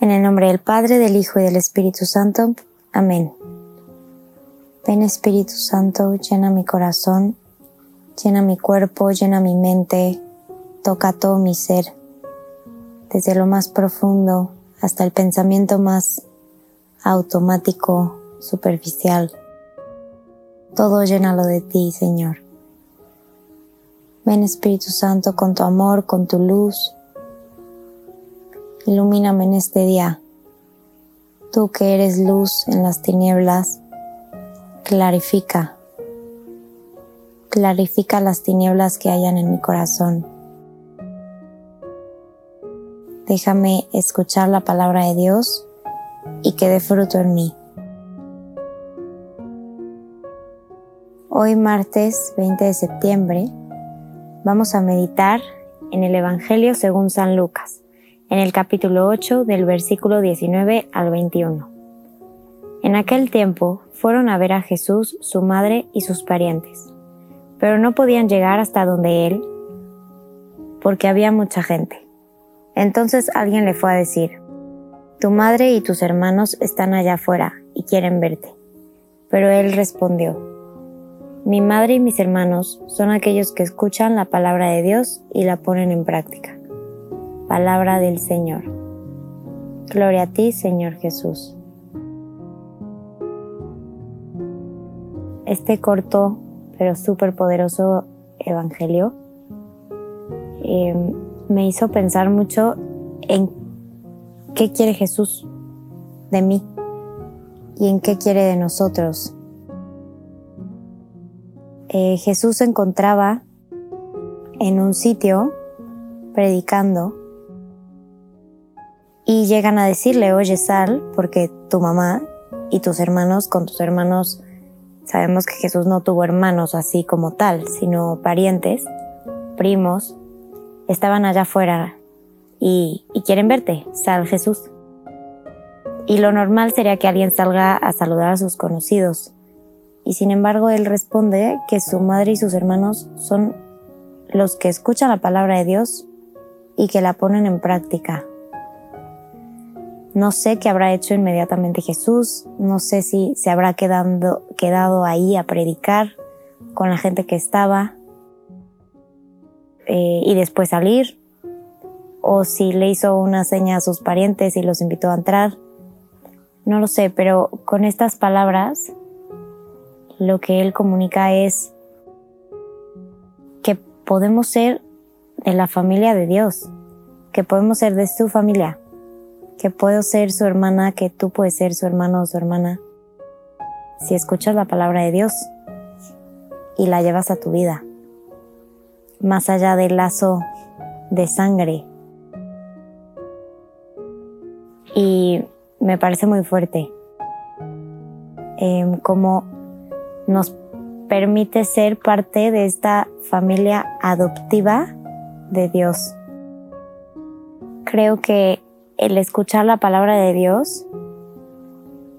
En el nombre del Padre, del Hijo y del Espíritu Santo. Amén. Ven Espíritu Santo, llena mi corazón, llena mi cuerpo, llena mi mente, toca todo mi ser, desde lo más profundo hasta el pensamiento más automático, superficial. Todo llénalo de ti, Señor. Ven Espíritu Santo con tu amor, con tu luz. Ilumíname en este día. Tú que eres luz en las tinieblas, clarifica. Clarifica las tinieblas que hayan en mi corazón. Déjame escuchar la palabra de Dios y que dé fruto en mí. Hoy martes 20 de septiembre vamos a meditar en el Evangelio según San Lucas, en el capítulo 8 del versículo 19 al 21. En aquel tiempo fueron a ver a Jesús, su madre y sus parientes, pero no podían llegar hasta donde él porque había mucha gente. Entonces alguien le fue a decir, Tu madre y tus hermanos están allá afuera y quieren verte. Pero él respondió, mi madre y mis hermanos son aquellos que escuchan la palabra de Dios y la ponen en práctica. Palabra del Señor. Gloria a ti, Señor Jesús. Este corto pero súper poderoso evangelio eh, me hizo pensar mucho en qué quiere Jesús de mí y en qué quiere de nosotros eh, Jesús se encontraba en un sitio predicando y llegan a decirle, oye, sal, porque tu mamá y tus hermanos, con tus hermanos, sabemos que Jesús no tuvo hermanos así como tal, sino parientes, primos, estaban allá afuera y, y quieren verte, sal Jesús. Y lo normal sería que alguien salga a saludar a sus conocidos, y sin embargo él responde que su madre y sus hermanos son los que escuchan la palabra de Dios y que la ponen en práctica. No sé qué habrá hecho inmediatamente Jesús, no sé si se habrá quedado, quedado ahí a predicar con la gente que estaba eh, y después salir, o si le hizo una seña a sus parientes y los invitó a entrar. No lo sé, pero con estas palabras lo que él comunica es que podemos ser de la familia de Dios, que podemos ser de su familia, que puedo ser su hermana, que tú puedes ser su hermano o su hermana, si escuchas la palabra de Dios y la llevas a tu vida, más allá del lazo de sangre. Y me parece muy fuerte eh, como nos permite ser parte de esta familia adoptiva de Dios. Creo que el escuchar la palabra de Dios,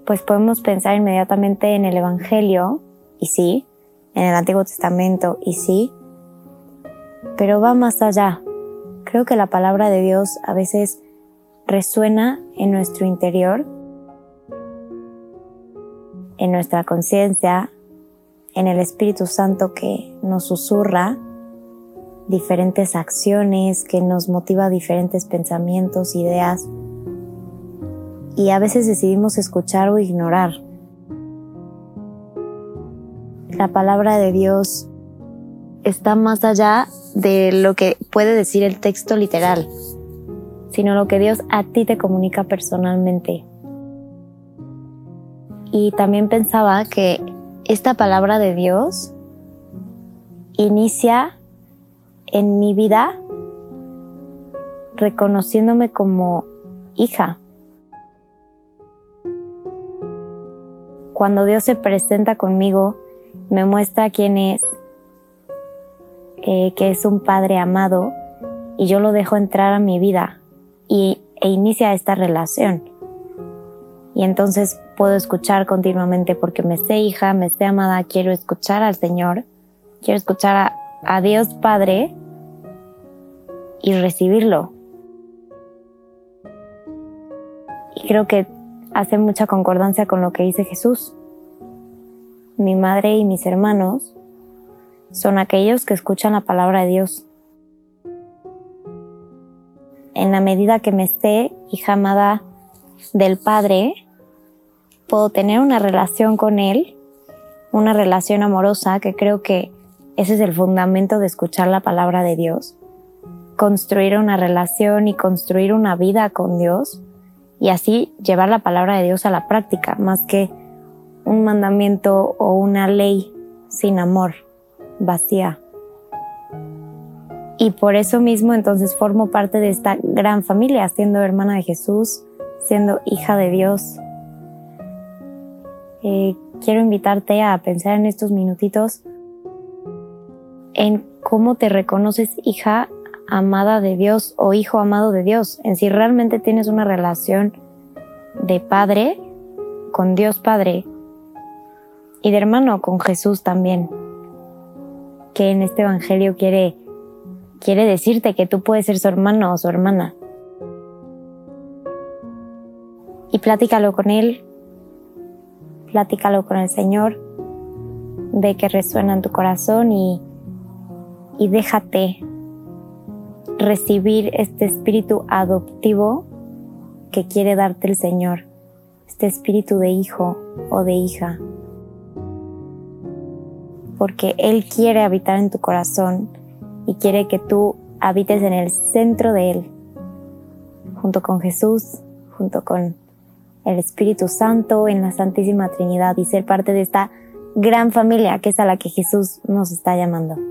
pues podemos pensar inmediatamente en el Evangelio, y sí, en el Antiguo Testamento, y sí, pero va más allá. Creo que la palabra de Dios a veces resuena en nuestro interior, en nuestra conciencia, en el Espíritu Santo que nos susurra diferentes acciones, que nos motiva diferentes pensamientos, ideas, y a veces decidimos escuchar o ignorar. La palabra de Dios está más allá de lo que puede decir el texto literal, sino lo que Dios a ti te comunica personalmente. Y también pensaba que esta palabra de Dios inicia en mi vida reconociéndome como hija. cuando Dios se presenta conmigo, me muestra quién es, eh, que es un Padre amado, y yo lo dejo entrar a mi vida y, e inicia esta relación. Y entonces puedo escuchar continuamente porque me esté hija, me esté amada, quiero escuchar al Señor, quiero escuchar a Dios Padre y recibirlo. Y creo que hace mucha concordancia con lo que dice Jesús. Mi madre y mis hermanos son aquellos que escuchan la palabra de Dios. En la medida que me esté hija amada del Padre, puedo tener una relación con Él, una relación amorosa, que creo que ese es el fundamento de escuchar la palabra de Dios. Construir una relación y construir una vida con Dios y así llevar la palabra de Dios a la práctica, más que un mandamiento o una ley sin amor, vacía. Y por eso mismo entonces formo parte de esta gran familia, siendo hermana de Jesús, siendo hija de Dios. Eh, quiero invitarte a pensar en estos minutitos en cómo te reconoces hija amada de Dios o hijo amado de Dios, en si realmente tienes una relación de padre con Dios Padre y de hermano con Jesús también, que en este Evangelio quiere, quiere decirte que tú puedes ser su hermano o su hermana. Y platícalo con Él, platícalo con el Señor, ve que resuena en tu corazón y, y déjate recibir este espíritu adoptivo que quiere darte el Señor, este espíritu de hijo o de hija. Porque Él quiere habitar en tu corazón y quiere que tú habites en el centro de Él, junto con Jesús, junto con el Espíritu Santo en la Santísima Trinidad y ser parte de esta gran familia que es a la que Jesús nos está llamando.